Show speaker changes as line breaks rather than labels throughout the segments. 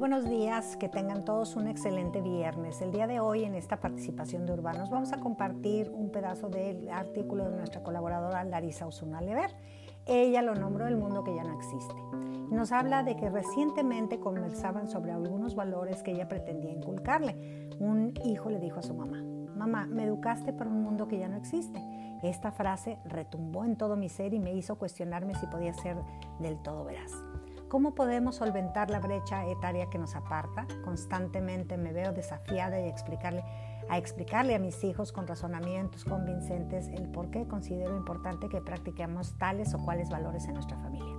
buenos días, que tengan todos un excelente viernes. El día de hoy en esta participación de Urbanos vamos a compartir un pedazo del artículo de nuestra colaboradora Larisa Osuna Lever. Ella lo nombró El mundo que ya no existe. Nos habla de que recientemente conversaban sobre algunos valores que ella pretendía inculcarle. Un hijo le dijo a su mamá, mamá, me educaste para un mundo que ya no existe. Esta frase retumbó en todo mi ser y me hizo cuestionarme si podía ser del todo veraz. ¿Cómo podemos solventar la brecha etaria que nos aparta? Constantemente me veo desafiada y explicarle, a explicarle a mis hijos con razonamientos convincentes el por qué considero importante que practiquemos tales o cuales valores en nuestra familia.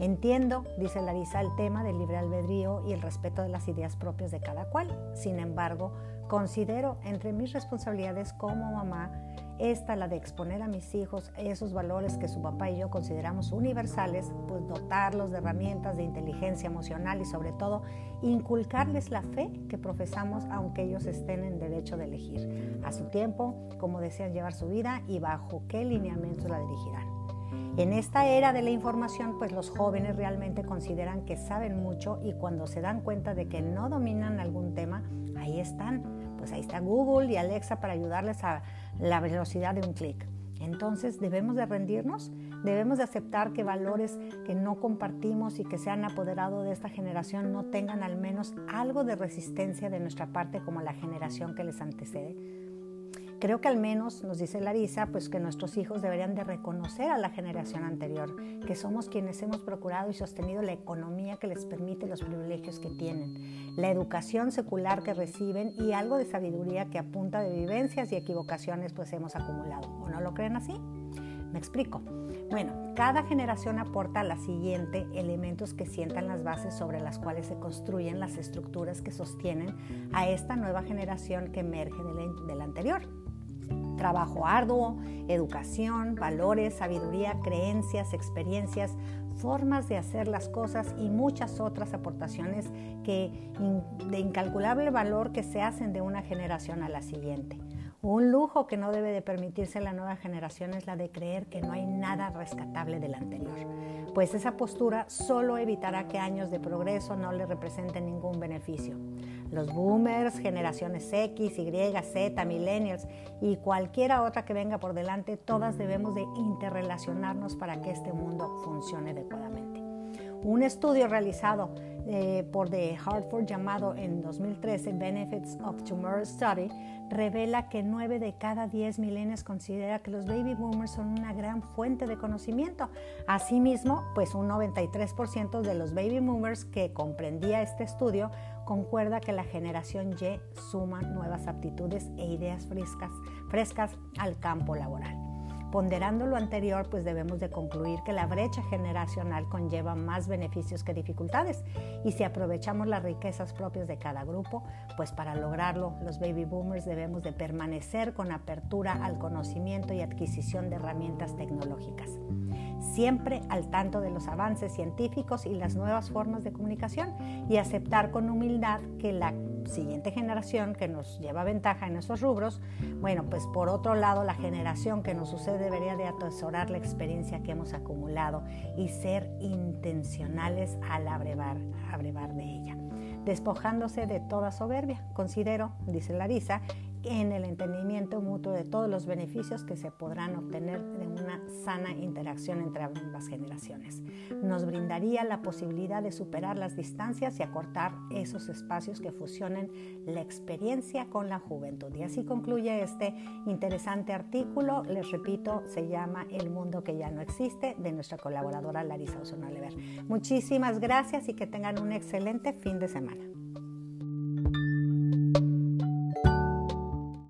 Entiendo, dice Larisa, el tema del libre albedrío y el respeto de las ideas propias de cada cual. Sin embargo, considero entre mis responsabilidades como mamá esta, la de exponer a mis hijos esos valores que su papá y yo consideramos universales, pues dotarlos de herramientas de inteligencia emocional y sobre todo inculcarles la fe que profesamos aunque ellos estén en derecho de elegir a su tiempo, cómo desean llevar su vida y bajo qué lineamientos la dirigirán. En esta era de la información, pues los jóvenes realmente consideran que saben mucho y cuando se dan cuenta de que no dominan algún tema, ahí están. Pues ahí está Google y Alexa para ayudarles a la velocidad de un clic. Entonces, ¿debemos de rendirnos? ¿Debemos de aceptar que valores que no compartimos y que se han apoderado de esta generación no tengan al menos algo de resistencia de nuestra parte como la generación que les antecede? Creo que al menos, nos dice Larisa, pues que nuestros hijos deberían de reconocer a la generación anterior, que somos quienes hemos procurado y sostenido la economía que les permite los privilegios que tienen, la educación secular que reciben y algo de sabiduría que a punta de vivencias y equivocaciones pues hemos acumulado. ¿O no lo creen así? Me explico. Bueno, cada generación aporta a la siguiente elementos que sientan las bases sobre las cuales se construyen las estructuras que sostienen a esta nueva generación que emerge de la, anterior trabajo arduo, educación, valores, sabiduría, creencias, experiencias, formas de hacer las cosas y muchas otras aportaciones de incalculable valor que se hacen de una generación a la siguiente. Un lujo que no debe de permitirse la nueva generación es la de creer que no hay nada rescatable del anterior, pues esa postura solo evitará que años de progreso no le representen ningún beneficio. Los boomers, generaciones X, Y, Z, millennials y cualquiera otra que venga por delante, todas debemos de interrelacionarnos para que este mundo funcione adecuadamente. Un estudio realizado eh, por The Hartford llamado en 2013 Benefits of Tomorrow Study revela que 9 de cada 10 milenios considera que los baby boomers son una gran fuente de conocimiento. Asimismo, pues un 93% de los baby boomers que comprendía este estudio concuerda que la generación Y suma nuevas aptitudes e ideas frescas, frescas al campo laboral. Ponderando lo anterior, pues debemos de concluir que la brecha generacional conlleva más beneficios que dificultades. Y si aprovechamos las riquezas propias de cada grupo, pues para lograrlo los baby boomers debemos de permanecer con apertura al conocimiento y adquisición de herramientas tecnológicas. Siempre al tanto de los avances científicos y las nuevas formas de comunicación y aceptar con humildad que la siguiente generación que nos lleva ventaja en esos rubros, bueno, pues por otro lado la generación que nos sucede debería de atesorar la experiencia que hemos acumulado y ser intencionales al abrevar, abrevar de ella despojándose de toda soberbia. Considero, dice Larisa, en el entendimiento mutuo de todos los beneficios que se podrán obtener de una sana interacción entre ambas generaciones. Nos brindaría la posibilidad de superar las distancias y acortar esos espacios que fusionen la experiencia con la juventud. Y así concluye este interesante artículo. Les repito, se llama El mundo que ya no existe de nuestra colaboradora Larisa Osuna Lever. Muchísimas gracias y que tengan un excelente fin de semana.